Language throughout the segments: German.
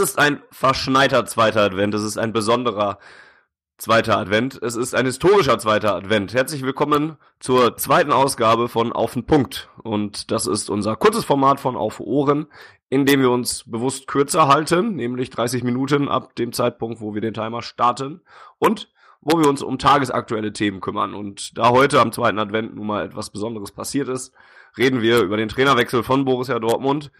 Ist ein verschneiter zweiter Advent. Es ist ein besonderer zweiter Advent. Es ist ein historischer zweiter Advent. Herzlich willkommen zur zweiten Ausgabe von Auf den Punkt. Und das ist unser kurzes Format von Auf Ohren, in dem wir uns bewusst kürzer halten, nämlich 30 Minuten ab dem Zeitpunkt, wo wir den Timer starten. Und wo wir uns um tagesaktuelle Themen kümmern. Und da heute am zweiten Advent nun mal etwas Besonderes passiert ist, reden wir über den Trainerwechsel von Borussia Dortmund.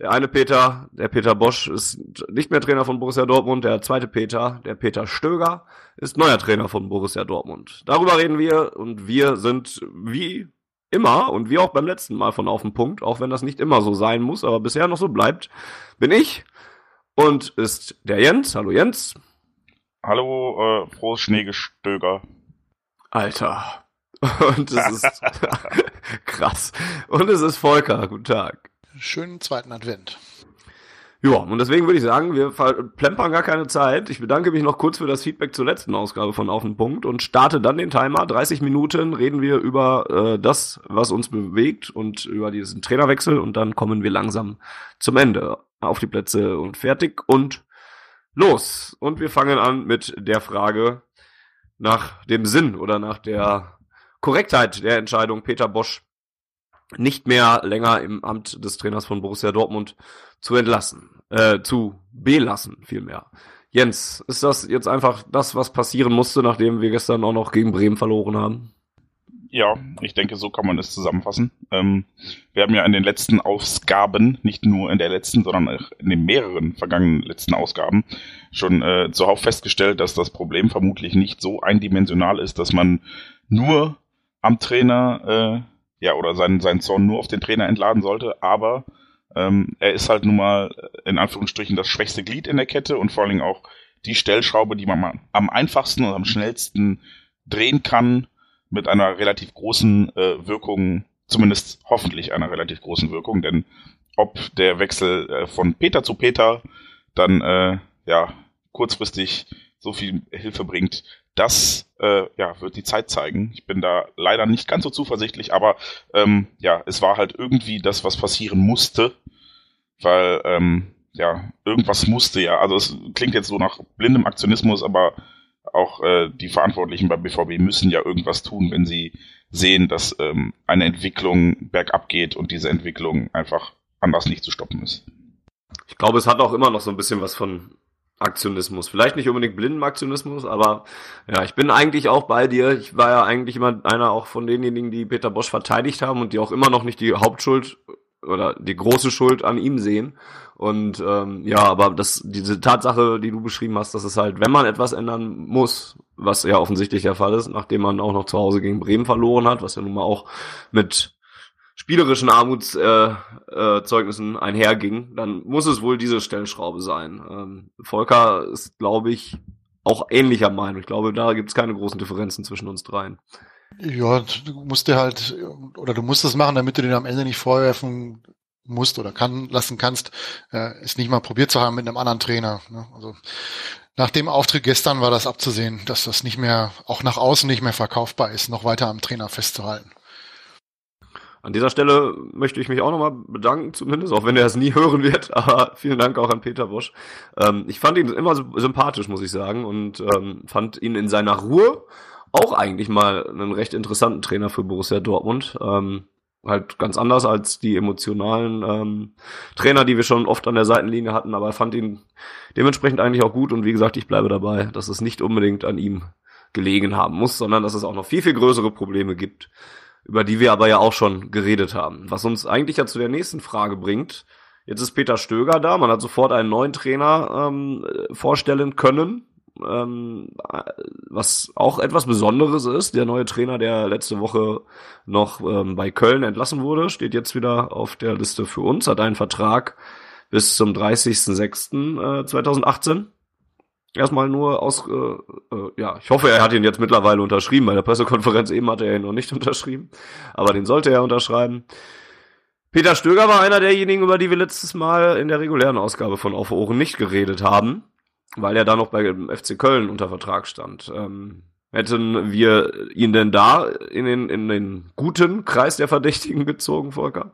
Der eine Peter, der Peter Bosch, ist nicht mehr Trainer von Borussia Dortmund. Der zweite Peter, der Peter Stöger, ist neuer Trainer von Borussia Dortmund. Darüber reden wir und wir sind wie immer und wie auch beim letzten Mal von auf dem Punkt, auch wenn das nicht immer so sein muss, aber bisher noch so bleibt, bin ich und ist der Jens. Hallo Jens. Hallo, äh, frohes Schneegestöger. Alter. Und es ist krass. Und es ist Volker. Guten Tag schönen zweiten Advent. Ja, und deswegen würde ich sagen, wir plempern gar keine Zeit. Ich bedanke mich noch kurz für das Feedback zur letzten Ausgabe von Auf den Punkt und starte dann den Timer. 30 Minuten reden wir über äh, das, was uns bewegt und über diesen Trainerwechsel und dann kommen wir langsam zum Ende. Auf die Plätze und fertig und los. Und wir fangen an mit der Frage nach dem Sinn oder nach der Korrektheit der Entscheidung Peter Bosch nicht mehr länger im Amt des Trainers von Borussia Dortmund zu entlassen, äh, zu belassen vielmehr. Jens, ist das jetzt einfach das, was passieren musste, nachdem wir gestern auch noch gegen Bremen verloren haben? Ja, ich denke, so kann man es zusammenfassen. Ähm, wir haben ja in den letzten Ausgaben, nicht nur in der letzten, sondern auch in den mehreren vergangenen letzten Ausgaben, schon äh, zuhauf festgestellt, dass das Problem vermutlich nicht so eindimensional ist, dass man nur am Trainer äh, ja, oder seinen, seinen Zorn nur auf den Trainer entladen sollte, aber ähm, er ist halt nun mal in Anführungsstrichen das schwächste Glied in der Kette und vor allen Dingen auch die Stellschraube, die man am einfachsten und am schnellsten drehen kann, mit einer relativ großen äh, Wirkung, zumindest hoffentlich einer relativ großen Wirkung, denn ob der Wechsel äh, von Peter zu Peter dann äh, ja kurzfristig so viel Hilfe bringt, das äh, ja, wird die Zeit zeigen. Ich bin da leider nicht ganz so zuversichtlich, aber ähm, ja, es war halt irgendwie das, was passieren musste, weil ähm, ja, irgendwas musste ja. Also es klingt jetzt so nach blindem Aktionismus, aber auch äh, die Verantwortlichen beim BVB müssen ja irgendwas tun, wenn sie sehen, dass ähm, eine Entwicklung bergab geht und diese Entwicklung einfach anders nicht zu stoppen ist. Ich glaube, es hat auch immer noch so ein bisschen was von Aktionismus. Vielleicht nicht unbedingt blinden Aktionismus, aber ja, ich bin eigentlich auch bei dir. Ich war ja eigentlich immer einer auch von denjenigen, die Peter Bosch verteidigt haben und die auch immer noch nicht die Hauptschuld oder die große Schuld an ihm sehen. Und ähm, ja, aber das, diese Tatsache, die du beschrieben hast, dass es halt, wenn man etwas ändern muss, was ja offensichtlich der Fall ist, nachdem man auch noch zu Hause gegen Bremen verloren hat, was ja nun mal auch mit spielerischen Armutszeugnissen äh, äh, einherging, dann muss es wohl diese Stellschraube sein. Ähm, Volker ist, glaube ich, auch ähnlicher Meinung. Ich glaube, da gibt es keine großen Differenzen zwischen uns dreien. Ja, du musst dir halt, oder du musst es machen, damit du den am Ende nicht vorwerfen musst oder kann lassen kannst, äh, es nicht mal probiert zu haben mit einem anderen Trainer. Ne? Also nach dem Auftritt gestern war das abzusehen, dass das nicht mehr, auch nach außen nicht mehr verkaufbar ist, noch weiter am Trainer festzuhalten. An dieser Stelle möchte ich mich auch nochmal bedanken, zumindest, auch wenn er es nie hören wird, aber vielen Dank auch an Peter Bosch. Ähm, ich fand ihn immer sympathisch, muss ich sagen, und ähm, fand ihn in seiner Ruhe auch eigentlich mal einen recht interessanten Trainer für Borussia Dortmund. Ähm, halt ganz anders als die emotionalen ähm, Trainer, die wir schon oft an der Seitenlinie hatten, aber fand ihn dementsprechend eigentlich auch gut und wie gesagt, ich bleibe dabei, dass es nicht unbedingt an ihm gelegen haben muss, sondern dass es auch noch viel, viel größere Probleme gibt, über die wir aber ja auch schon geredet haben. Was uns eigentlich ja zu der nächsten Frage bringt. Jetzt ist Peter Stöger da, man hat sofort einen neuen Trainer ähm, vorstellen können. ähm, was auch etwas Besonderes ist. Der neue Trainer, der letzte Woche noch ähm, bei Köln entlassen wurde, steht jetzt wieder auf der Liste für uns, hat einen Vertrag bis zum 30.06.2018. Erstmal nur aus, äh, äh, ja, ich hoffe, er hat ihn jetzt mittlerweile unterschrieben. Bei der Pressekonferenz eben hat er ihn noch nicht unterschrieben, aber den sollte er unterschreiben. Peter Stöger war einer derjenigen, über die wir letztes Mal in der regulären Ausgabe von Auf Ohren nicht geredet haben, weil er da noch bei dem FC Köln unter Vertrag stand. Ähm, hätten wir ihn denn da in den, in den guten Kreis der Verdächtigen gezogen, Volker?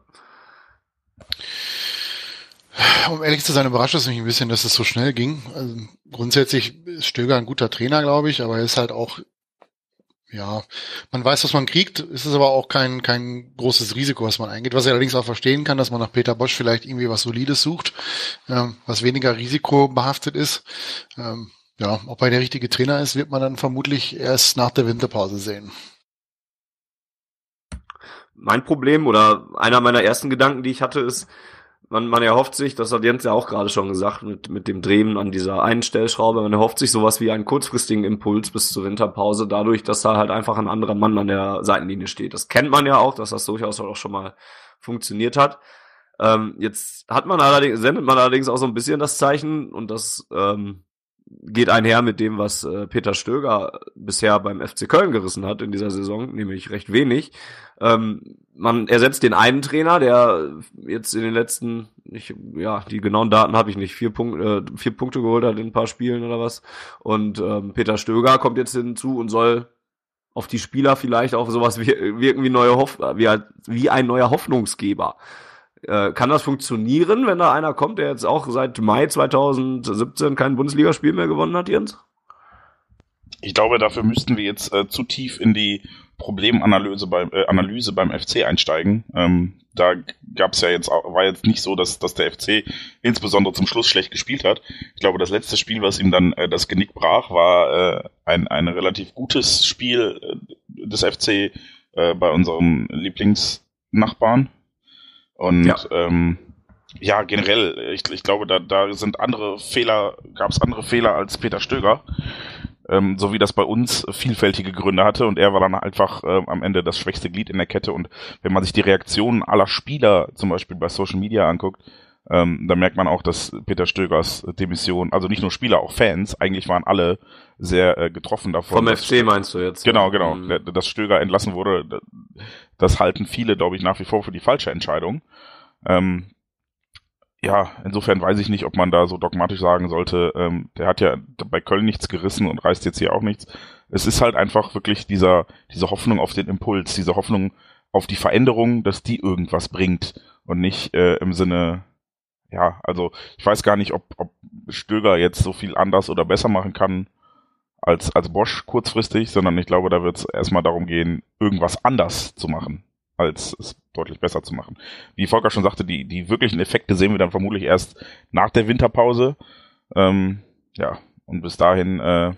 Um ehrlich zu sein, überrascht es mich ein bisschen, dass es so schnell ging. Also grundsätzlich ist Stöger ein guter Trainer, glaube ich, aber er ist halt auch ja, man weiß, was man kriegt. Es ist aber auch kein, kein großes Risiko, was man eingeht. Was ich allerdings auch verstehen kann, dass man nach Peter Bosch vielleicht irgendwie was Solides sucht, ähm, was weniger risikobehaftet ist. Ähm, ja, ob er der richtige Trainer ist, wird man dann vermutlich erst nach der Winterpause sehen. Mein Problem oder einer meiner ersten Gedanken, die ich hatte, ist, man, man erhofft sich, das hat Jens ja auch gerade schon gesagt, mit, mit dem Drehen an dieser einen Stellschraube, man erhofft sich sowas wie einen kurzfristigen Impuls bis zur Winterpause, dadurch, dass da halt einfach ein anderer Mann an der Seitenlinie steht. Das kennt man ja auch, dass das durchaus auch schon mal funktioniert hat. Ähm, jetzt hat man allerdings, sendet man allerdings auch so ein bisschen das Zeichen, und das ähm, geht einher mit dem, was äh, Peter Stöger bisher beim FC Köln gerissen hat in dieser Saison, nämlich recht wenig. Ähm, man ersetzt den einen Trainer, der jetzt in den letzten, ich, ja, die genauen Daten habe ich nicht, vier, Punkt, äh, vier Punkte geholt hat in ein paar Spielen oder was. Und ähm, Peter Stöger kommt jetzt hinzu und soll auf die Spieler vielleicht auch sowas wirken wie neue Hoff wie, wie ein neuer Hoffnungsgeber. Äh, kann das funktionieren, wenn da einer kommt, der jetzt auch seit Mai 2017 kein Bundesligaspiel mehr gewonnen hat, Jens? Ich glaube, dafür müssten wir jetzt äh, zu tief in die Problemanalyse beim, äh, Analyse beim FC einsteigen. Ähm, da gab es ja jetzt auch, war jetzt nicht so, dass, dass der FC insbesondere zum Schluss schlecht gespielt hat. Ich glaube, das letzte Spiel, was ihm dann äh, das Genick brach, war äh, ein, ein relativ gutes Spiel äh, des FC äh, bei unserem Lieblingsnachbarn. Und ja, ähm, ja generell, ich, ich glaube, da, da sind andere Fehler, gab es andere Fehler als Peter Stöger. Ähm, so wie das bei uns vielfältige Gründe hatte und er war dann einfach äh, am Ende das schwächste Glied in der Kette und wenn man sich die Reaktionen aller Spieler zum Beispiel bei Social Media anguckt, ähm, da merkt man auch, dass Peter Stögers Demission, also nicht nur Spieler, auch Fans, eigentlich waren alle sehr äh, getroffen davon. Vom FC meinst du jetzt? Genau, genau. Mhm. Dass Stöger entlassen wurde, das halten viele, glaube ich, nach wie vor für die falsche Entscheidung. Ähm, ja, insofern weiß ich nicht, ob man da so dogmatisch sagen sollte, ähm, der hat ja bei Köln nichts gerissen und reißt jetzt hier auch nichts. Es ist halt einfach wirklich dieser, diese Hoffnung auf den Impuls, diese Hoffnung auf die Veränderung, dass die irgendwas bringt und nicht äh, im Sinne, ja, also ich weiß gar nicht, ob, ob Stöger jetzt so viel anders oder besser machen kann als, als Bosch kurzfristig, sondern ich glaube, da wird es erstmal darum gehen, irgendwas anders zu machen, als es deutlich besser zu machen. Wie Volker schon sagte, die, die wirklichen Effekte sehen wir dann vermutlich erst nach der Winterpause. Ähm, ja, und bis dahin äh,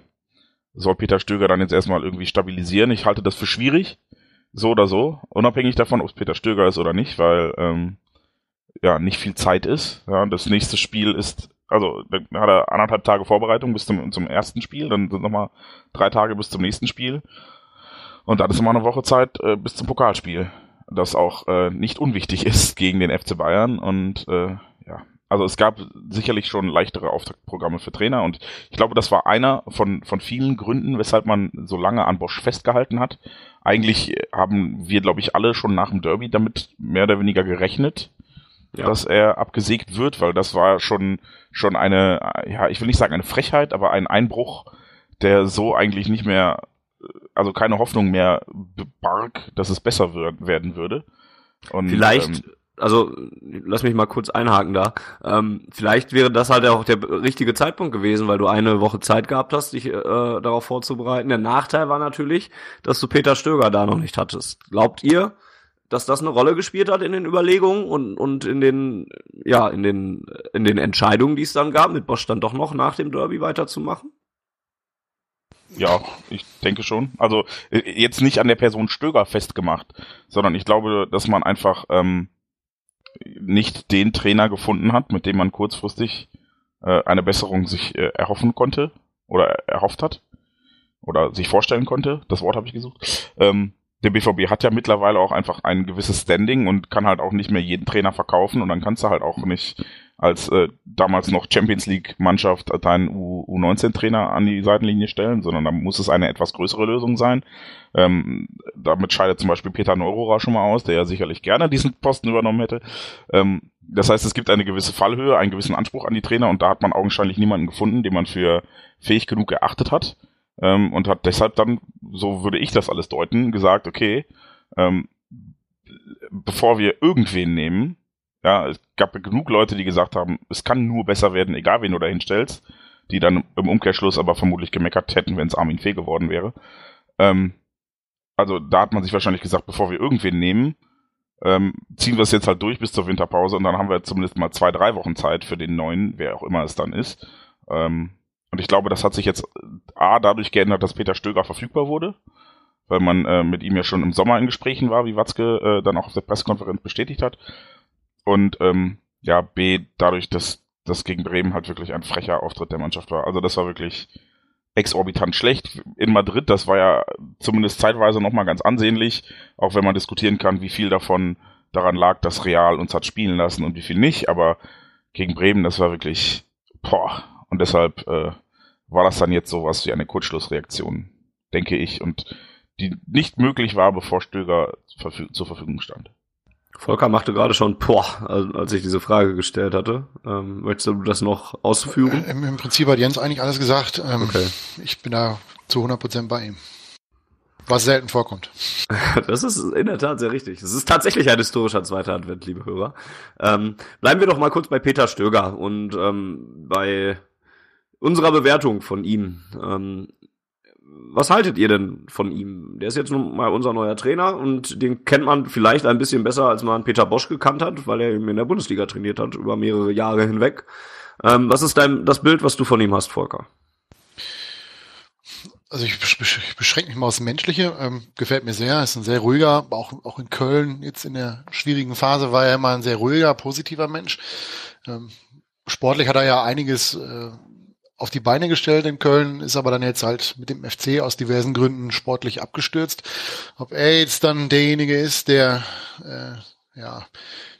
soll Peter Stöger dann jetzt erstmal irgendwie stabilisieren. Ich halte das für schwierig, so oder so, unabhängig davon, ob es Peter Stöger ist oder nicht, weil ähm, ja nicht viel Zeit ist. Ja, das nächste Spiel ist also dann hat er anderthalb Tage Vorbereitung bis zum, zum ersten Spiel, dann sind nochmal drei Tage bis zum nächsten Spiel. Und dann ist immer eine Woche Zeit äh, bis zum Pokalspiel, das auch äh, nicht unwichtig ist gegen den FC Bayern. Und äh, ja, also es gab sicherlich schon leichtere Auftaktprogramme für Trainer und ich glaube, das war einer von, von vielen Gründen, weshalb man so lange an Bosch festgehalten hat. Eigentlich haben wir, glaube ich, alle schon nach dem Derby damit mehr oder weniger gerechnet, ja. dass er abgesägt wird, weil das war schon, schon eine, ja, ich will nicht sagen eine Frechheit, aber ein Einbruch, der so eigentlich nicht mehr, also keine Hoffnung mehr barg, dass es besser wird, werden würde. Und, Vielleicht, ähm, also lass mich mal kurz einhaken da. Ähm, vielleicht wäre das halt auch der richtige Zeitpunkt gewesen, weil du eine Woche Zeit gehabt hast, dich äh, darauf vorzubereiten. Der Nachteil war natürlich, dass du Peter Stöger da noch nicht hattest. Glaubt ihr, dass das eine Rolle gespielt hat in den Überlegungen und, und in den, ja, in den, in den Entscheidungen, die es dann gab, mit Bosch dann doch noch nach dem Derby weiterzumachen? Ja, ich denke schon. Also äh, jetzt nicht an der Person Stöger festgemacht, sondern ich glaube, dass man einfach ähm, nicht den Trainer gefunden hat, mit dem man kurzfristig äh, eine Besserung sich äh, erhoffen konnte. oder erhofft hat oder sich vorstellen konnte. Das Wort habe ich gesucht. Ähm, der BVB hat ja mittlerweile auch einfach ein gewisses Standing und kann halt auch nicht mehr jeden Trainer verkaufen und dann kannst du halt auch nicht als äh, damals noch Champions League Mannschaft deinen U19 Trainer an die Seitenlinie stellen, sondern da muss es eine etwas größere Lösung sein. Ähm, damit scheidet zum Beispiel Peter Neurohrer schon mal aus, der ja sicherlich gerne diesen Posten übernommen hätte. Ähm, das heißt, es gibt eine gewisse Fallhöhe, einen gewissen Anspruch an die Trainer und da hat man augenscheinlich niemanden gefunden, den man für fähig genug erachtet hat ähm, und hat deshalb dann, so würde ich das alles deuten, gesagt, okay, ähm, bevor wir irgendwen nehmen, ja, es gab genug Leute, die gesagt haben, es kann nur besser werden, egal wen du da hinstellst, die dann im Umkehrschluss aber vermutlich gemeckert hätten, wenn es Armin Fee geworden wäre. Ähm, also da hat man sich wahrscheinlich gesagt, bevor wir irgendwen nehmen, ähm, ziehen wir es jetzt halt durch bis zur Winterpause und dann haben wir zumindest mal zwei, drei Wochen Zeit für den neuen, wer auch immer es dann ist. Ähm, und ich glaube, das hat sich jetzt A dadurch geändert, dass Peter Stöger verfügbar wurde, weil man äh, mit ihm ja schon im Sommer in Gesprächen war, wie Watzke äh, dann auch auf der Pressekonferenz bestätigt hat. Und ähm, ja, B dadurch, dass das gegen Bremen halt wirklich ein frecher Auftritt der Mannschaft war. Also das war wirklich exorbitant schlecht. In Madrid, das war ja zumindest zeitweise nochmal ganz ansehnlich, auch wenn man diskutieren kann, wie viel davon daran lag, dass Real uns hat spielen lassen und wie viel nicht, aber gegen Bremen, das war wirklich, boah, und deshalb äh, war das dann jetzt sowas wie eine Kurzschlussreaktion, denke ich, und die nicht möglich war, bevor Stöger verfü zur Verfügung stand. Volker machte gerade schon boah, als ich diese Frage gestellt hatte. Ähm, möchtest du das noch ausführen? Im, Im, Prinzip hat Jens eigentlich alles gesagt. Ähm, okay. Ich bin da zu 100% bei ihm. Was selten vorkommt. Das ist in der Tat sehr richtig. Es ist tatsächlich ein historischer zweiter Advent, liebe Hörer. Ähm, bleiben wir doch mal kurz bei Peter Stöger und ähm, bei unserer Bewertung von ihm. Ähm, was haltet ihr denn von ihm? Der ist jetzt nun mal unser neuer Trainer und den kennt man vielleicht ein bisschen besser, als man Peter Bosch gekannt hat, weil er eben in der Bundesliga trainiert hat, über mehrere Jahre hinweg. Ähm, was ist dein, das Bild, was du von ihm hast, Volker? Also ich, beschränke mich mal aufs Menschliche. Ähm, gefällt mir sehr. Ist ein sehr ruhiger, auch, auch in Köln jetzt in der schwierigen Phase war er immer ein sehr ruhiger, positiver Mensch. Ähm, sportlich hat er ja einiges äh, auf die Beine gestellt in Köln, ist aber dann jetzt halt mit dem FC aus diversen Gründen sportlich abgestürzt. Ob er jetzt dann derjenige ist, der äh, ja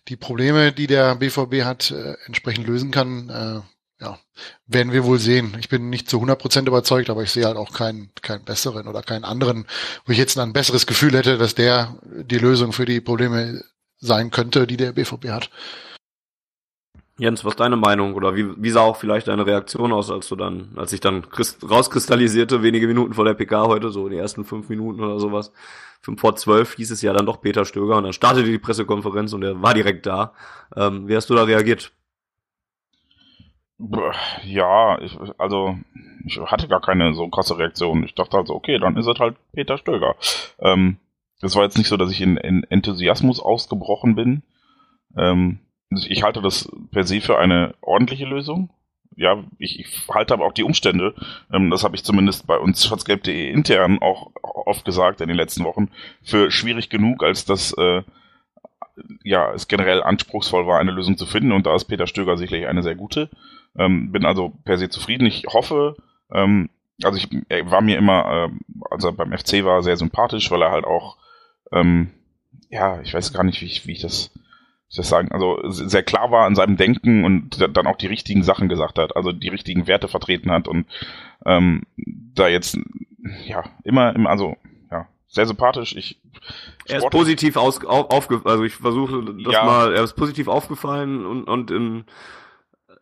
die Probleme, die der BVB hat, äh, entsprechend lösen kann, äh, ja, werden wir wohl sehen. Ich bin nicht zu 100 Prozent überzeugt, aber ich sehe halt auch keinen, keinen besseren oder keinen anderen, wo ich jetzt ein besseres Gefühl hätte, dass der die Lösung für die Probleme sein könnte, die der BVB hat. Jens, was ist deine Meinung oder wie, wie sah auch vielleicht deine Reaktion aus, als du dann, als ich dann rauskristallisierte, wenige Minuten vor der PK heute, so die ersten fünf Minuten oder sowas, fünf vor zwölf hieß es ja dann doch Peter Stöger und dann startete die Pressekonferenz und er war direkt da. Ähm, wie hast du da reagiert? Ja, ich, also ich hatte gar keine so krasse Reaktion. Ich dachte also, okay, dann ist es halt Peter Stöger. Ähm, das war jetzt nicht so, dass ich in, in Enthusiasmus ausgebrochen bin. Ähm, ich halte das per se für eine ordentliche Lösung. Ja, ich, ich halte aber auch die Umstände, ähm, das habe ich zumindest bei uns schwarzgelb.de intern auch oft gesagt in den letzten Wochen, für schwierig genug, als dass äh, ja, es generell anspruchsvoll war, eine Lösung zu finden und da ist Peter Stöger sicherlich eine sehr gute. Ähm, bin also per se zufrieden. Ich hoffe, ähm, also ich er war mir immer, äh, also beim FC war sehr sympathisch, weil er halt auch, ähm, ja, ich weiß gar nicht, wie ich, wie ich das ich das sagen, also sehr klar war in seinem Denken und dann auch die richtigen Sachen gesagt hat, also die richtigen Werte vertreten hat und ähm, da jetzt ja immer, immer also ja sehr sympathisch. Ich er ist positiv aus, auf, aufge, also ich versuche das ja. mal, er ist positiv aufgefallen und und in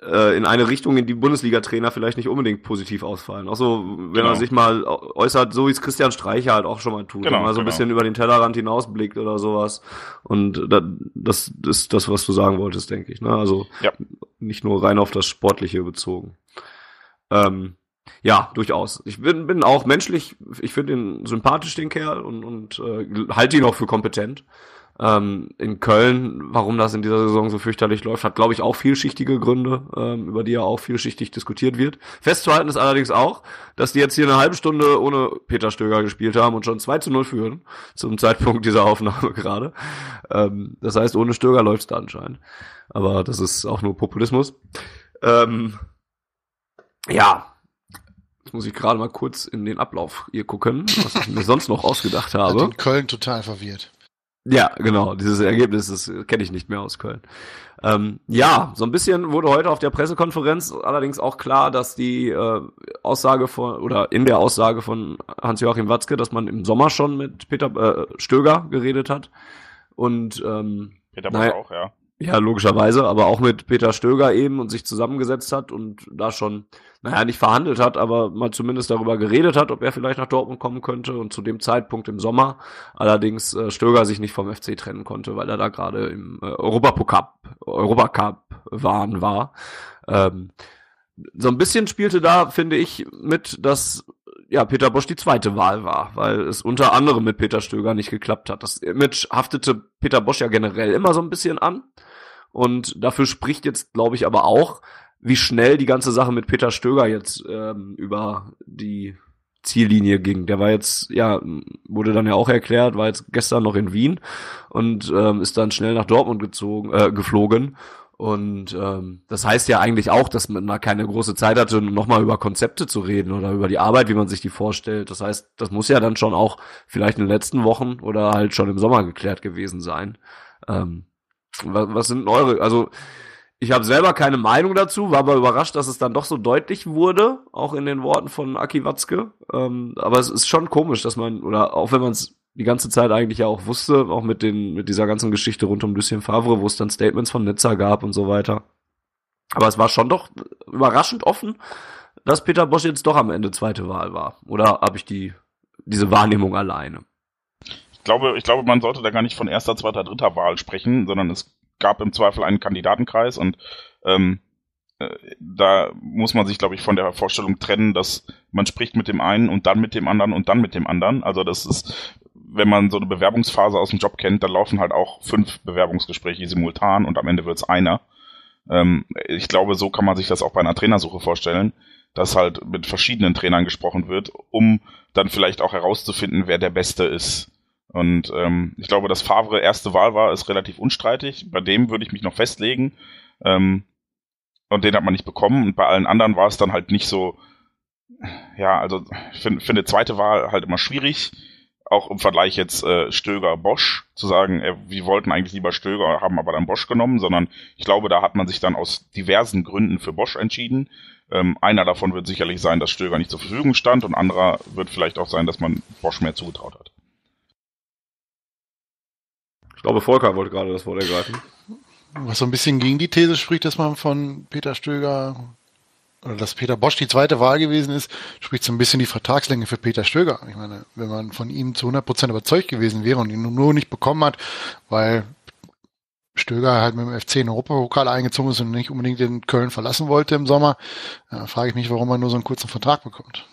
äh, in eine Richtung, in die Bundesliga-Trainer vielleicht nicht unbedingt positiv ausfallen. Auch so, wenn genau. man sich mal äußert, so wie es Christian Streicher halt auch schon mal tut, genau, mal so ein genau. bisschen über den Tellerrand hinausblickt oder sowas. Und das ist das, was du sagen wolltest, denke ich. Ne? Also ja. nicht nur rein auf das Sportliche bezogen. Ähm, ja, durchaus. Ich bin, bin auch menschlich, ich finde ihn sympathisch, den Kerl, und, und äh, halte ihn auch für kompetent. Ähm, in Köln, warum das in dieser Saison so fürchterlich läuft, hat, glaube ich, auch vielschichtige Gründe, ähm, über die ja auch vielschichtig diskutiert wird. Festzuhalten ist allerdings auch, dass die jetzt hier eine halbe Stunde ohne Peter Stöger gespielt haben und schon 2 zu 0 führen, zum Zeitpunkt dieser Aufnahme gerade. Ähm, das heißt, ohne Stöger läuft's da anscheinend. Aber das ist auch nur Populismus. Ähm, ja, muss ich gerade mal kurz in den Ablauf hier gucken, was ich mir sonst noch ausgedacht habe. Hat in Köln total verwirrt. Ja, genau. Dieses Ergebnis, das kenne ich nicht mehr aus Köln. Ähm, ja, so ein bisschen wurde heute auf der Pressekonferenz allerdings auch klar, dass die äh, Aussage von oder in der Aussage von Hans-Joachim Watzke, dass man im Sommer schon mit Peter äh, Stöger geredet hat und ähm, Peter naja, Bosch auch, ja. Ja, logischerweise, aber auch mit Peter Stöger eben und sich zusammengesetzt hat und da schon, naja, nicht verhandelt hat, aber mal zumindest darüber geredet hat, ob er vielleicht nach Dortmund kommen könnte und zu dem Zeitpunkt im Sommer allerdings äh, Stöger sich nicht vom FC trennen konnte, weil er da gerade im äh, Europacup, Europacup waren war. Ähm, so ein bisschen spielte da, finde ich, mit, dass ja, Peter Bosch die zweite Wahl war, weil es unter anderem mit Peter Stöger nicht geklappt hat. Das Image haftete Peter Bosch ja generell immer so ein bisschen an. Und dafür spricht jetzt, glaube ich, aber auch, wie schnell die ganze Sache mit Peter Stöger jetzt ähm, über die Ziellinie ging. Der war jetzt, ja, wurde dann ja auch erklärt, war jetzt gestern noch in Wien und ähm, ist dann schnell nach Dortmund gezogen, äh, geflogen. Und ähm, das heißt ja eigentlich auch, dass man da keine große Zeit hatte, nochmal über Konzepte zu reden oder über die Arbeit, wie man sich die vorstellt. Das heißt, das muss ja dann schon auch vielleicht in den letzten Wochen oder halt schon im Sommer geklärt gewesen sein. Ähm, was, was sind eure, also ich habe selber keine Meinung dazu, war aber überrascht, dass es dann doch so deutlich wurde, auch in den Worten von Aki Watzke. Ähm, aber es ist schon komisch, dass man, oder auch wenn man es die ganze Zeit eigentlich ja auch wusste, auch mit den, mit dieser ganzen Geschichte rund um Lucien Favre, wo es dann Statements von Nizza gab und so weiter. Aber es war schon doch überraschend offen, dass Peter Bosch jetzt doch am Ende zweite Wahl war. Oder habe ich die, diese Wahrnehmung alleine? Ich glaube, ich glaube, man sollte da gar nicht von erster, zweiter, dritter Wahl sprechen, sondern es gab im Zweifel einen Kandidatenkreis und ähm, äh, da muss man sich, glaube ich, von der Vorstellung trennen, dass man spricht mit dem einen und dann mit dem anderen und dann mit dem anderen. Also das ist, wenn man so eine Bewerbungsphase aus dem Job kennt, da laufen halt auch fünf Bewerbungsgespräche simultan und am Ende wird's einer. Ähm, ich glaube, so kann man sich das auch bei einer Trainersuche vorstellen, dass halt mit verschiedenen Trainern gesprochen wird, um dann vielleicht auch herauszufinden, wer der Beste ist. Und ähm, ich glaube, dass Favre erste Wahl war, ist relativ unstreitig. Bei dem würde ich mich noch festlegen. Ähm, und den hat man nicht bekommen. Und bei allen anderen war es dann halt nicht so. Ja, also ich finde find zweite Wahl halt immer schwierig auch im Vergleich jetzt äh, Stöger Bosch zu sagen, äh, wir wollten eigentlich lieber Stöger, haben aber dann Bosch genommen, sondern ich glaube, da hat man sich dann aus diversen Gründen für Bosch entschieden. Ähm, einer davon wird sicherlich sein, dass Stöger nicht zur Verfügung stand und anderer wird vielleicht auch sein, dass man Bosch mehr zugetraut hat. Ich glaube, Volker wollte gerade das Wort ergreifen. Was so ein bisschen gegen die These spricht, dass man von Peter Stöger oder dass Peter Bosch die zweite Wahl gewesen ist, spricht so ein bisschen die Vertragslänge für Peter Stöger. Ich meine, wenn man von ihm zu 100 Prozent überzeugt gewesen wäre und ihn nur nicht bekommen hat, weil Stöger halt mit dem FC in Europapokal eingezogen ist und nicht unbedingt in Köln verlassen wollte im Sommer, äh, frage ich mich, warum er nur so einen kurzen Vertrag bekommt.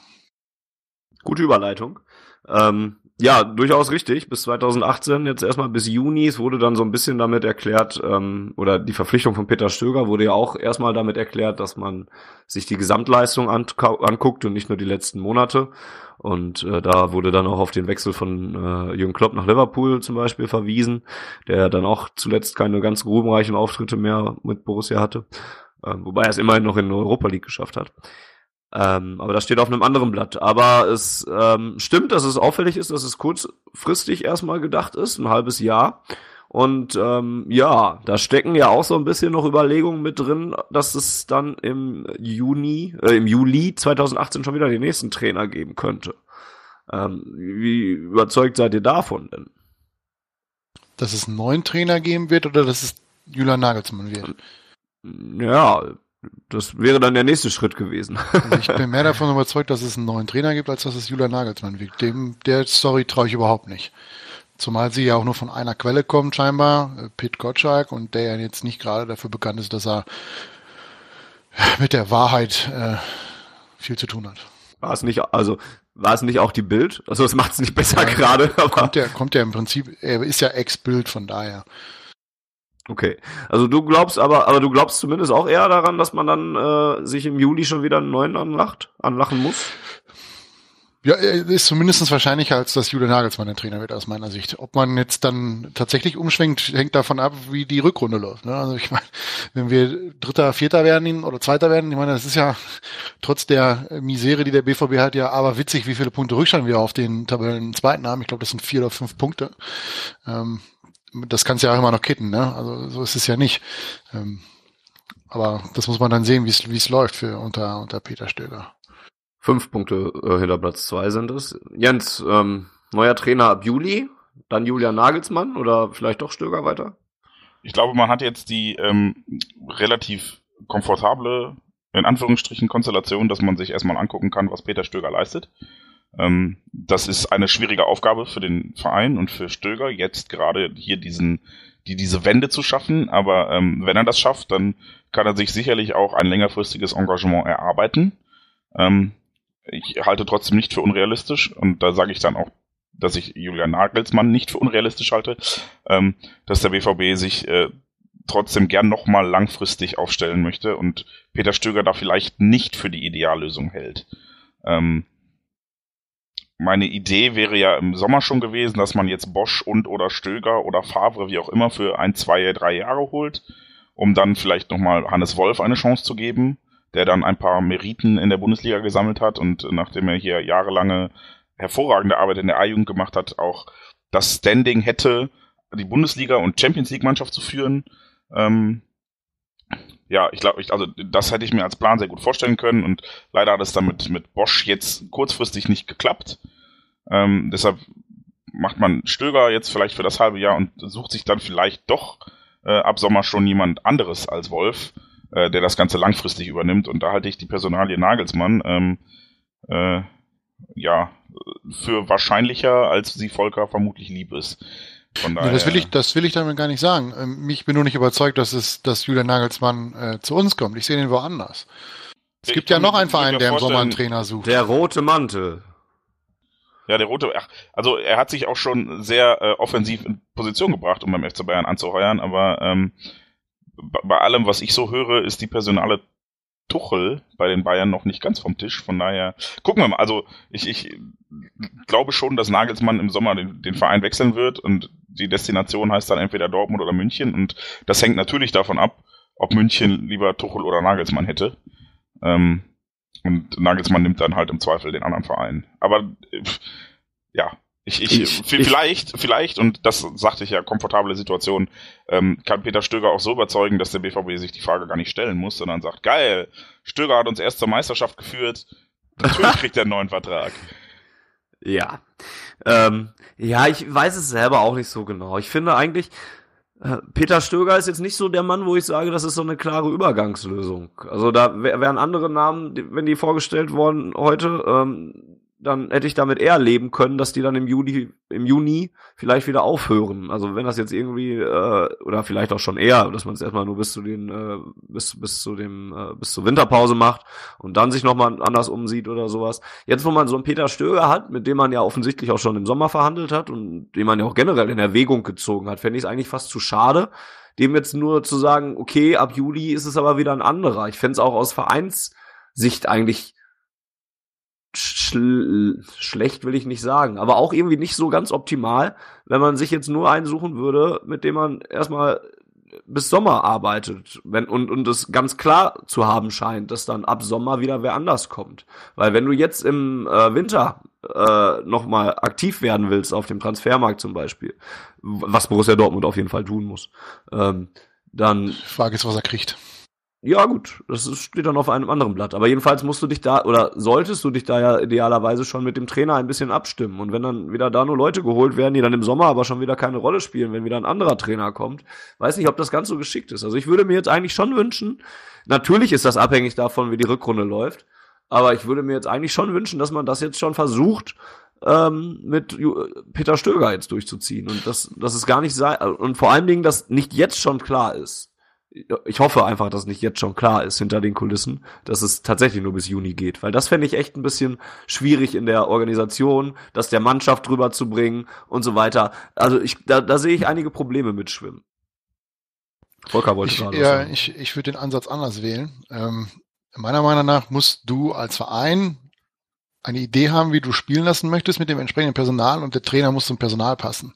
Gute Überleitung. Ähm, ja, durchaus richtig. Bis 2018, jetzt erstmal bis Juni. Es wurde dann so ein bisschen damit erklärt, ähm, oder die Verpflichtung von Peter Stöger wurde ja auch erstmal damit erklärt, dass man sich die Gesamtleistung anguckt und nicht nur die letzten Monate. Und äh, da wurde dann auch auf den Wechsel von äh, Jürgen Klopp nach Liverpool zum Beispiel verwiesen, der dann auch zuletzt keine ganz ruhmreichen Auftritte mehr mit Borussia hatte. Äh, wobei er es immerhin noch in Europa League geschafft hat. Ähm, aber das steht auf einem anderen Blatt. Aber es ähm, stimmt, dass es auffällig ist, dass es kurzfristig erstmal gedacht ist, ein halbes Jahr. Und ähm, ja, da stecken ja auch so ein bisschen noch Überlegungen mit drin, dass es dann im Juni, äh, im Juli 2018 schon wieder den nächsten Trainer geben könnte. Ähm, wie überzeugt seid ihr davon denn? Dass es einen neuen Trainer geben wird oder dass es Julian Nagelsmann wird? Ja, das wäre dann der nächste Schritt gewesen. Also ich bin mehr davon überzeugt, dass es einen neuen Trainer gibt, als dass es Julian Nagelsmann wird. Dem, der Story traue ich überhaupt nicht. Zumal sie ja auch nur von einer Quelle kommt, scheinbar, äh, Pete Gottschalk, und der ja jetzt nicht gerade dafür bekannt ist, dass er mit der Wahrheit äh, viel zu tun hat. War es nicht, also war es nicht auch die Bild? Also es macht es nicht besser ja, gerade. Kommt der, kommt der im Prinzip, er ist ja Ex-Bild, von daher. Okay. Also du glaubst aber, aber du glaubst zumindest auch eher daran, dass man dann äh, sich im Juli schon wieder einen neuen anlacht, anlachen muss? Ja, ist zumindest wahrscheinlicher, als dass Julian Nagelsmann der Trainer wird, aus meiner Sicht. Ob man jetzt dann tatsächlich umschwenkt, hängt davon ab, wie die Rückrunde läuft. Ne? Also ich meine, wenn wir Dritter, Vierter werden oder Zweiter werden, ich meine, das ist ja trotz der Misere, die der BVB hat, ja aber witzig, wie viele Punkte Rückstand wir auf den Tabellen Zweiten haben. Ich glaube, das sind vier oder fünf Punkte. Ähm, das kannst du ja auch immer noch kitten, ne? Also so ist es ja nicht. Ähm, aber das muss man dann sehen, wie es läuft für unter, unter Peter Stöger. Fünf Punkte äh, hinter Platz zwei sind es. Jens, ähm, neuer Trainer ab Juli, dann Julian Nagelsmann oder vielleicht doch Stöger weiter? Ich glaube, man hat jetzt die ähm, relativ komfortable, in Anführungsstrichen, Konstellation, dass man sich erstmal angucken kann, was Peter Stöger leistet. Ähm, das ist eine schwierige Aufgabe für den Verein und für Stöger, jetzt gerade hier diesen, die, diese Wende zu schaffen. Aber ähm, wenn er das schafft, dann kann er sich sicherlich auch ein längerfristiges Engagement erarbeiten. Ähm, ich halte trotzdem nicht für unrealistisch und da sage ich dann auch, dass ich Julian Nagelsmann nicht für unrealistisch halte, ähm, dass der BVB sich äh, trotzdem gern nochmal langfristig aufstellen möchte und Peter Stöger da vielleicht nicht für die Ideallösung hält. Ähm, meine Idee wäre ja im Sommer schon gewesen, dass man jetzt Bosch und oder Stöger oder Favre, wie auch immer, für ein, zwei, drei Jahre holt, um dann vielleicht nochmal Hannes Wolf eine Chance zu geben der dann ein paar Meriten in der Bundesliga gesammelt hat und nachdem er hier jahrelange hervorragende Arbeit in der A-Jugend gemacht hat, auch das Standing hätte, die Bundesliga und Champions League Mannschaft zu führen. Ähm, ja, ich glaube, also das hätte ich mir als Plan sehr gut vorstellen können und leider hat es damit mit Bosch jetzt kurzfristig nicht geklappt. Ähm, deshalb macht man Stöger jetzt vielleicht für das halbe Jahr und sucht sich dann vielleicht doch äh, ab Sommer schon jemand anderes als Wolf, äh, der das Ganze langfristig übernimmt. Und da halte ich die Personalie Nagelsmann ähm, äh, ja für wahrscheinlicher, als sie Volker vermutlich lieb ist. Von daher, ja, das will ich, das will ich damit gar nicht sagen. Ähm, ich bin nur nicht überzeugt, dass es, dass Julian Nagelsmann äh, zu uns kommt. Ich sehe den woanders. Es ich gibt ja noch einen Verein, der im Sommer einen Trainer sucht. Der rote Mantel. Ja, der rote, ach, also er hat sich auch schon sehr äh, offensiv in Position gebracht, um beim FC Bayern anzuheuern, aber ähm, bei allem, was ich so höre, ist die personale Tuchel bei den Bayern noch nicht ganz vom Tisch. Von daher gucken wir mal. Also ich, ich glaube schon, dass Nagelsmann im Sommer den, den Verein wechseln wird und die Destination heißt dann entweder Dortmund oder München. Und das hängt natürlich davon ab, ob München lieber Tuchel oder Nagelsmann hätte. Ähm, und Nagelsmann nimmt dann halt im Zweifel den anderen Verein. Aber äh, ja, ich, ich, ich, vielleicht, vielleicht, und das sagte ich ja, komfortable Situation, ähm, kann Peter Stöger auch so überzeugen, dass der BVB sich die Frage gar nicht stellen muss, sondern sagt, geil, Stöger hat uns erst zur Meisterschaft geführt, natürlich kriegt er einen neuen Vertrag. Ja. Ähm, ja, ich weiß es selber auch nicht so genau. Ich finde eigentlich, Peter Stöger ist jetzt nicht so der Mann, wo ich sage, das ist so eine klare Übergangslösung. Also da wären andere Namen, wenn die vorgestellt worden heute, ähm, dann hätte ich damit eher leben können, dass die dann im Juni, im Juni vielleicht wieder aufhören. Also wenn das jetzt irgendwie äh, oder vielleicht auch schon eher, dass man es erstmal nur bis zu den äh, bis bis zu dem äh, bis zur Winterpause macht und dann sich nochmal anders umsieht oder sowas. Jetzt wo man so einen Peter Stöger hat, mit dem man ja offensichtlich auch schon im Sommer verhandelt hat und den man ja auch generell in Erwägung gezogen hat, fände ich es eigentlich fast zu schade, dem jetzt nur zu sagen, okay, ab Juli ist es aber wieder ein anderer. Ich fände es auch aus Vereinssicht eigentlich schl schlecht will ich nicht sagen, aber auch irgendwie nicht so ganz optimal, wenn man sich jetzt nur einen suchen würde, mit dem man erstmal bis Sommer arbeitet wenn, und, und es ganz klar zu haben scheint, dass dann ab Sommer wieder wer anders kommt. Weil wenn du jetzt im äh, Winter äh, nochmal aktiv werden willst auf dem Transfermarkt zum Beispiel, was Borussia Dortmund auf jeden Fall tun muss, ähm, dann... Frage ist, was er kriegt. Ja, gut, das steht dann auf einem anderen Blatt. Aber jedenfalls musst du dich da, oder solltest du dich da ja idealerweise schon mit dem Trainer ein bisschen abstimmen. Und wenn dann wieder da nur Leute geholt werden, die dann im Sommer aber schon wieder keine Rolle spielen, wenn wieder ein anderer Trainer kommt, weiß nicht, ob das ganz so geschickt ist. Also ich würde mir jetzt eigentlich schon wünschen, natürlich ist das abhängig davon, wie die Rückrunde läuft, aber ich würde mir jetzt eigentlich schon wünschen, dass man das jetzt schon versucht, ähm, mit Peter Stöger jetzt durchzuziehen. Und das, das ist gar nicht sei, und vor allen Dingen, dass nicht jetzt schon klar ist ich hoffe einfach, dass nicht jetzt schon klar ist hinter den Kulissen, dass es tatsächlich nur bis Juni geht, weil das fände ich echt ein bisschen schwierig in der Organisation, das der Mannschaft drüber zu bringen und so weiter. Also ich, da, da sehe ich einige Probleme mit Schwimmen. Volker wollte ich, gerade Ja, sagen. ich, ich würde den Ansatz anders wählen. Ähm, meiner Meinung nach musst du als Verein eine Idee haben, wie du spielen lassen möchtest mit dem entsprechenden Personal und der Trainer muss zum Personal passen.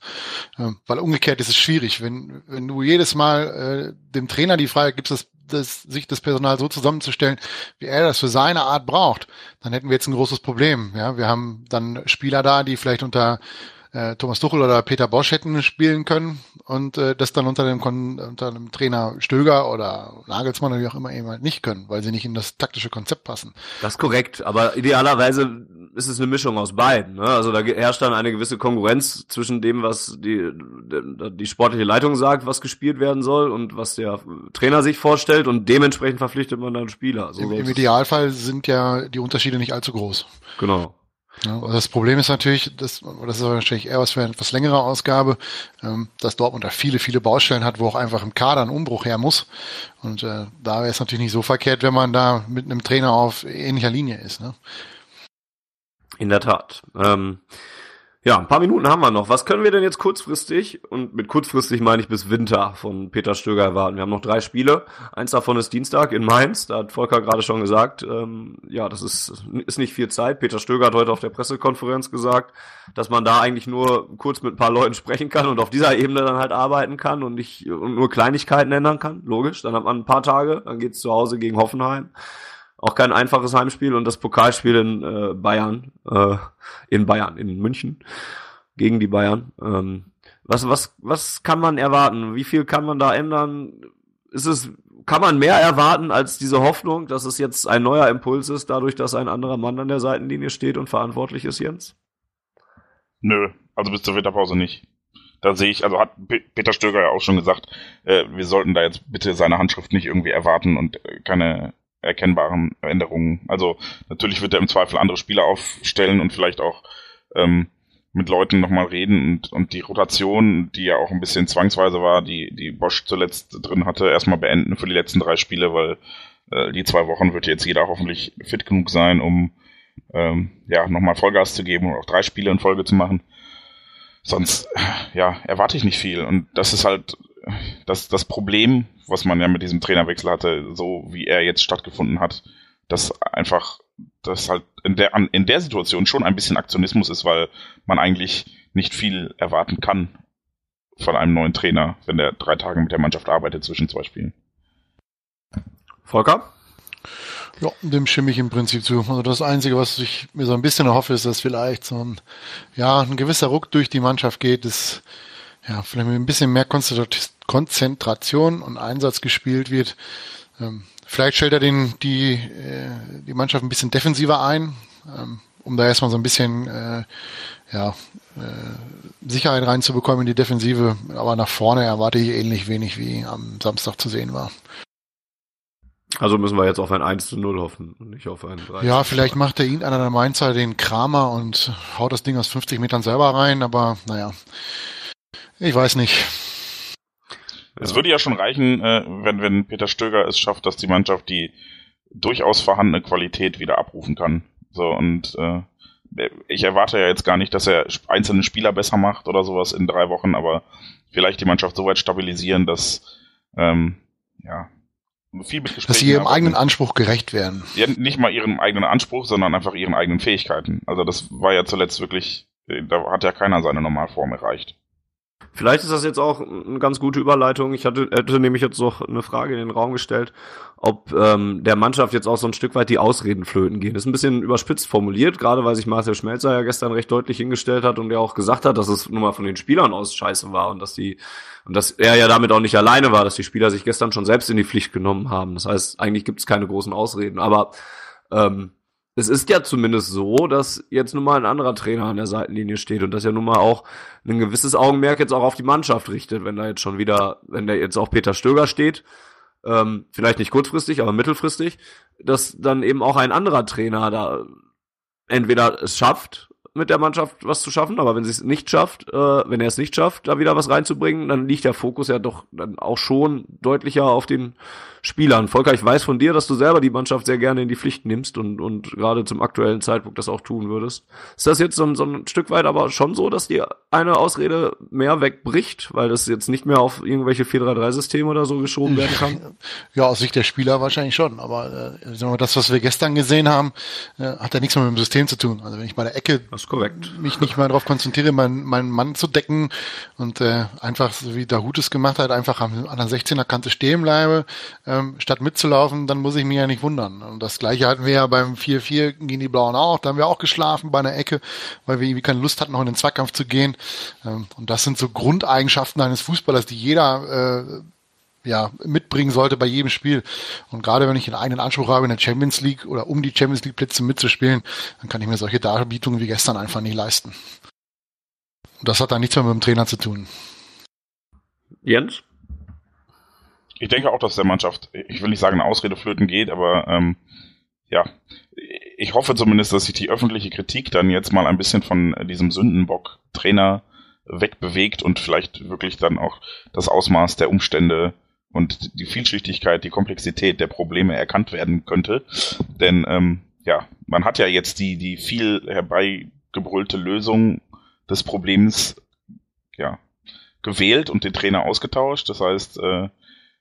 Ähm, weil umgekehrt ist es schwierig, wenn, wenn du jedes Mal äh, dem Trainer die Frage gibst, das, das, sich das Personal so zusammenzustellen, wie er das für seine Art braucht, dann hätten wir jetzt ein großes Problem. Ja, wir haben dann Spieler da, die vielleicht unter äh, Thomas Tuchel oder Peter Bosch hätten spielen können und äh, das dann unter dem, unter dem Trainer Stöger oder Nagelsmann oder wie auch immer eben halt nicht können, weil sie nicht in das taktische Konzept passen. Das ist korrekt, aber idealerweise ist es eine Mischung aus beiden. Ne? Also da herrscht dann eine gewisse Konkurrenz zwischen dem, was die, die sportliche Leitung sagt, was gespielt werden soll und was der Trainer sich vorstellt und dementsprechend verpflichtet man dann Spieler. So Im, Im Idealfall sind ja die Unterschiede nicht allzu groß. Genau. Ja, das Problem ist natürlich, das, das ist wahrscheinlich eher was für eine etwas längere Ausgabe, ähm, dass Dortmund da viele, viele Baustellen hat, wo auch einfach im Kader ein Umbruch her muss. Und äh, da wäre es natürlich nicht so verkehrt, wenn man da mit einem Trainer auf ähnlicher Linie ist. Ne? In der Tat. Ähm, ja, ein paar Minuten haben wir noch. Was können wir denn jetzt kurzfristig, und mit kurzfristig meine ich bis Winter, von Peter Stöger erwarten? Wir haben noch drei Spiele. Eins davon ist Dienstag in Mainz. Da hat Volker gerade schon gesagt, ähm, ja, das ist, ist nicht viel Zeit. Peter Stöger hat heute auf der Pressekonferenz gesagt, dass man da eigentlich nur kurz mit ein paar Leuten sprechen kann und auf dieser Ebene dann halt arbeiten kann und nicht und nur Kleinigkeiten ändern kann. Logisch. Dann hat man ein paar Tage, dann geht's zu Hause gegen Hoffenheim. Auch kein einfaches Heimspiel und das Pokalspiel in äh, Bayern, äh, in Bayern, in München gegen die Bayern. Ähm, was, was, was kann man erwarten? Wie viel kann man da ändern? Ist es, kann man mehr erwarten als diese Hoffnung, dass es jetzt ein neuer Impuls ist, dadurch, dass ein anderer Mann an der Seitenlinie steht und verantwortlich ist, Jens? Nö, also bis zur Winterpause nicht. Da sehe ich, also hat Peter Stöger ja auch schon gesagt, äh, wir sollten da jetzt bitte seine Handschrift nicht irgendwie erwarten und äh, keine erkennbaren Änderungen. Also natürlich wird er im Zweifel andere Spieler aufstellen und vielleicht auch ähm, mit Leuten nochmal reden und, und die Rotation, die ja auch ein bisschen zwangsweise war, die, die Bosch zuletzt drin hatte, erstmal beenden für die letzten drei Spiele, weil äh, die zwei Wochen wird jetzt jeder hoffentlich fit genug sein, um ähm, ja nochmal Vollgas zu geben und auch drei Spiele in Folge zu machen. Sonst ja, erwarte ich nicht viel. Und das ist halt das, das Problem, was man ja mit diesem Trainerwechsel hatte, so wie er jetzt stattgefunden hat, dass einfach das halt in der, in der Situation schon ein bisschen Aktionismus ist, weil man eigentlich nicht viel erwarten kann von einem neuen Trainer, wenn der drei Tage mit der Mannschaft arbeitet zwischen zwei Spielen. Volker? Ja, dem stimme ich im Prinzip zu. Also das Einzige, was ich mir so ein bisschen erhoffe, ist, dass vielleicht so ein, ja, ein gewisser Ruck durch die Mannschaft geht, dass ja, vielleicht ein bisschen mehr Konzentration und Einsatz gespielt wird. Ähm, vielleicht stellt er den, die, äh, die Mannschaft ein bisschen defensiver ein, ähm, um da erstmal so ein bisschen äh, ja, äh, Sicherheit reinzubekommen in die Defensive. Aber nach vorne erwarte ich ähnlich wenig, wie am Samstag zu sehen war. Also müssen wir jetzt auf ein 1 zu 0 hoffen und nicht auf ein 3. Ja, vielleicht macht er ihn einer der Mainzer den Kramer und haut das Ding aus 50 Metern selber rein, aber naja, ich weiß nicht. Es würde ja schon reichen, äh, wenn, wenn Peter Stöger es schafft, dass die Mannschaft die durchaus vorhandene Qualität wieder abrufen kann. So, und äh, ich erwarte ja jetzt gar nicht, dass er einzelne Spieler besser macht oder sowas in drei Wochen, aber vielleicht die Mannschaft so weit stabilisieren, dass ähm, ja viel mit Gesprächen Dass sie ihrem arbeiten. eigenen Anspruch gerecht werden. Ja, nicht mal ihrem eigenen Anspruch, sondern einfach ihren eigenen Fähigkeiten. Also das war ja zuletzt wirklich, da hat ja keiner seine Normalform erreicht. Vielleicht ist das jetzt auch eine ganz gute Überleitung. Ich hatte, hätte nämlich jetzt noch eine Frage in den Raum gestellt, ob ähm, der Mannschaft jetzt auch so ein Stück weit die Ausreden flöten gehen. Das ist ein bisschen überspitzt formuliert, gerade weil sich Marcel Schmelzer ja gestern recht deutlich hingestellt hat und ja auch gesagt hat, dass es nun mal von den Spielern aus scheiße war und dass die und dass er ja damit auch nicht alleine war, dass die Spieler sich gestern schon selbst in die Pflicht genommen haben. Das heißt, eigentlich gibt es keine großen Ausreden. Aber ähm, es ist ja zumindest so, dass jetzt nun mal ein anderer Trainer an der Seitenlinie steht und dass ja nun mal auch ein gewisses Augenmerk jetzt auch auf die Mannschaft richtet, wenn da jetzt schon wieder, wenn da jetzt auch Peter Stöger steht, ähm, vielleicht nicht kurzfristig, aber mittelfristig, dass dann eben auch ein anderer Trainer da entweder es schafft, mit der Mannschaft was zu schaffen, aber wenn sie es nicht schafft, äh, wenn er es nicht schafft, da wieder was reinzubringen, dann liegt der Fokus ja doch dann auch schon deutlicher auf den Spielern. Volker, ich weiß von dir, dass du selber die Mannschaft sehr gerne in die Pflicht nimmst und, und gerade zum aktuellen Zeitpunkt das auch tun würdest. Ist das jetzt so ein, so ein Stück weit aber schon so, dass die eine Ausrede mehr wegbricht, weil das jetzt nicht mehr auf irgendwelche 4-3-3-Systeme oder so geschoben werden kann? Ja, aus Sicht der Spieler wahrscheinlich schon, aber äh, das, was wir gestern gesehen haben, äh, hat ja nichts mehr mit dem System zu tun. Also wenn ich bei der Ecke mich nicht mehr darauf konzentriere, meinen, meinen Mann zu decken und äh, einfach, so wie Dahut es gemacht hat, einfach an, an der 16er Kante stehen bleibe, ähm, statt mitzulaufen, dann muss ich mich ja nicht wundern. Und das gleiche hatten wir ja beim 4-4 gegen die Blauen auch. Da haben wir auch geschlafen bei einer Ecke, weil wir irgendwie keine Lust hatten, noch in den Zweikampf zu gehen. Ähm, und das sind so Grundeigenschaften eines Fußballers, die jeder äh, ja, mitbringen sollte bei jedem Spiel. Und gerade wenn ich einen eigenen Anspruch habe, in der Champions League oder um die Champions League Plätze mitzuspielen, dann kann ich mir solche Darbietungen wie gestern einfach nicht leisten. Und das hat dann nichts mehr mit dem Trainer zu tun. Jens? Ich denke auch, dass der Mannschaft, ich will nicht sagen, eine Ausrede flöten geht, aber ähm, ja, ich hoffe zumindest, dass sich die öffentliche Kritik dann jetzt mal ein bisschen von diesem Sündenbock-Trainer wegbewegt und vielleicht wirklich dann auch das Ausmaß der Umstände und die Vielschichtigkeit, die Komplexität der Probleme erkannt werden könnte. Denn ähm, ja, man hat ja jetzt die, die viel herbeigebrüllte Lösung des Problems ja, gewählt und den Trainer ausgetauscht. Das heißt, äh,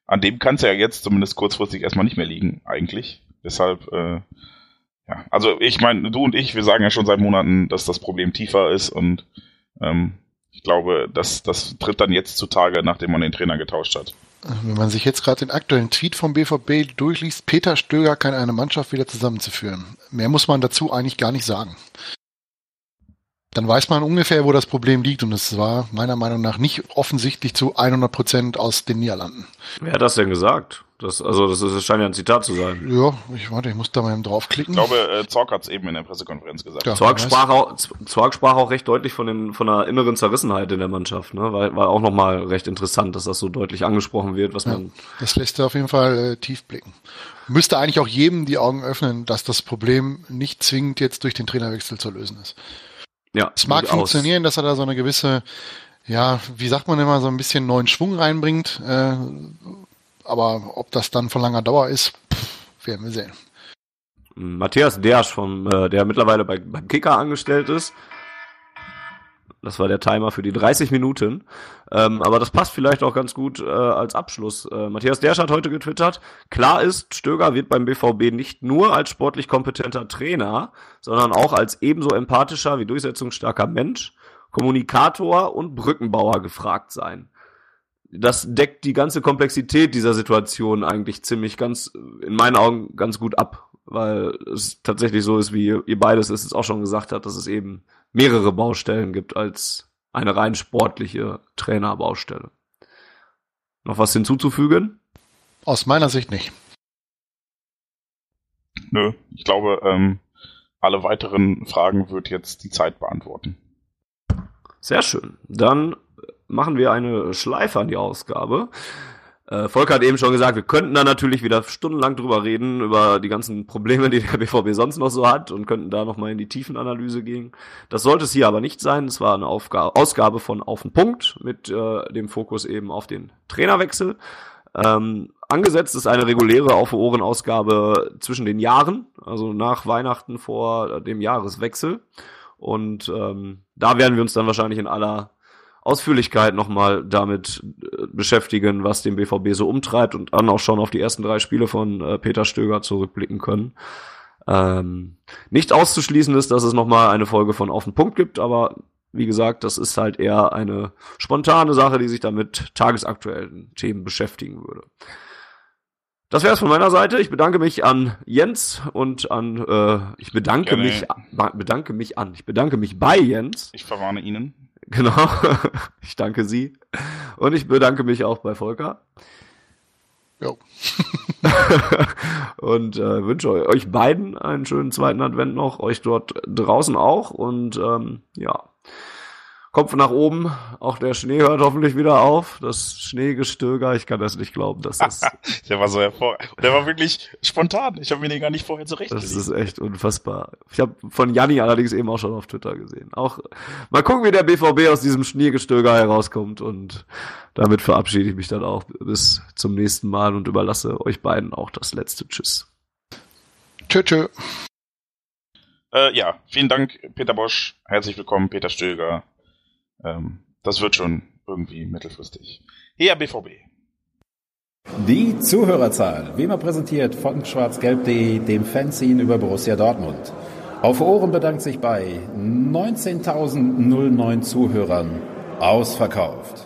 an dem kann es ja jetzt zumindest kurzfristig erstmal nicht mehr liegen, eigentlich. Deshalb, äh, ja, also ich meine, du und ich, wir sagen ja schon seit Monaten, dass das Problem tiefer ist und ähm, ich glaube, das, das tritt dann jetzt zutage, nachdem man den Trainer getauscht hat. Wenn man sich jetzt gerade den aktuellen Tweet vom BVB durchliest, Peter Stöger kann eine Mannschaft wieder zusammenzuführen. Mehr muss man dazu eigentlich gar nicht sagen dann weiß man ungefähr, wo das Problem liegt. Und es war meiner Meinung nach nicht offensichtlich zu 100 Prozent aus den Niederlanden. Wer hat das denn gesagt? Das, also das, ist, das scheint ja ein Zitat zu sein. Ja, ich warte, ich muss da mal eben draufklicken. Ich glaube, äh, Zorg hat es eben in der Pressekonferenz gesagt. Ja, Zorg, sprach auch, Zorg sprach auch recht deutlich von, den, von einer inneren Zerrissenheit in der Mannschaft. Ne? War, war auch nochmal recht interessant, dass das so deutlich angesprochen wird, was ja, man... Das lässt er auf jeden Fall äh, tief blicken. Müsste eigentlich auch jedem die Augen öffnen, dass das Problem nicht zwingend jetzt durch den Trainerwechsel zu lösen ist. Ja, es mag funktionieren, dass er da so eine gewisse, ja, wie sagt man immer, so ein bisschen neuen Schwung reinbringt. Äh, aber ob das dann von langer Dauer ist, pff, werden wir sehen. Matthias Dersch, vom, äh, der mittlerweile bei, beim Kicker angestellt ist, das war der Timer für die 30 Minuten. Ähm, aber das passt vielleicht auch ganz gut äh, als Abschluss. Äh, Matthias Dersch hat heute getwittert, klar ist, Stöger wird beim BVB nicht nur als sportlich kompetenter Trainer, sondern auch als ebenso empathischer wie durchsetzungsstarker Mensch, Kommunikator und Brückenbauer gefragt sein. Das deckt die ganze Komplexität dieser Situation eigentlich ziemlich ganz, in meinen Augen ganz gut ab, weil es tatsächlich so ist, wie ihr beides es auch schon gesagt habt, dass es eben mehrere Baustellen gibt als eine rein sportliche Trainerbaustelle. Noch was hinzuzufügen? Aus meiner Sicht nicht. Nö, ich glaube, ähm, alle weiteren Fragen wird jetzt die Zeit beantworten. Sehr schön. Dann machen wir eine Schleife an die Ausgabe. Äh, Volker hat eben schon gesagt, wir könnten da natürlich wieder stundenlang drüber reden, über die ganzen Probleme, die der BVB sonst noch so hat und könnten da nochmal in die Tiefenanalyse gehen. Das sollte es hier aber nicht sein. Es war eine Aufgabe, Ausgabe von Auf den Punkt mit äh, dem Fokus eben auf den Trainerwechsel. Ähm, angesetzt ist eine reguläre Auf Ohren Ausgabe zwischen den Jahren, also nach Weihnachten vor dem Jahreswechsel. Und ähm, da werden wir uns dann wahrscheinlich in aller Ausführlichkeit nochmal damit äh, beschäftigen, was den BVB so umtreibt und dann auch schon auf die ersten drei Spiele von äh, Peter Stöger zurückblicken können. Ähm, nicht auszuschließen ist, dass es nochmal eine Folge von Auf den Punkt gibt, aber wie gesagt, das ist halt eher eine spontane Sache, die sich damit tagesaktuellen Themen beschäftigen würde. Das wäre es von meiner Seite. Ich bedanke mich an Jens und an äh, ich bedanke Gerne. mich bedanke mich an. Ich bedanke mich bei Jens. Ich verwarne Ihnen. Genau. Ich danke Sie. Und ich bedanke mich auch bei Volker. Jo. und äh, wünsche euch beiden einen schönen zweiten Advent noch, euch dort draußen auch und ähm, ja. Kopf nach oben. Auch der Schnee hört hoffentlich wieder auf. Das Schneegestöger, ich kann das nicht glauben. Das ist, der war so hervorragend. Der war wirklich spontan. Ich habe mir den gar nicht vorher zurechtgelegt. Das ist echt unfassbar. Ich habe von Janni allerdings eben auch schon auf Twitter gesehen. Auch mal gucken, wie der BVB aus diesem Schneegestöger herauskommt. Und damit verabschiede ich mich dann auch bis zum nächsten Mal und überlasse euch beiden auch das letzte Tschüss. Tschö, tschö. Äh, ja, vielen Dank, Peter Bosch. Herzlich willkommen, Peter Stöger. Ähm, das wird schon irgendwie mittelfristig. Hier BVB. Die Zuhörerzahl, wie immer präsentiert von schwarzgelb.de, dem Fanzine über Borussia Dortmund. Auf Ohren bedankt sich bei 19.009 Zuhörern ausverkauft.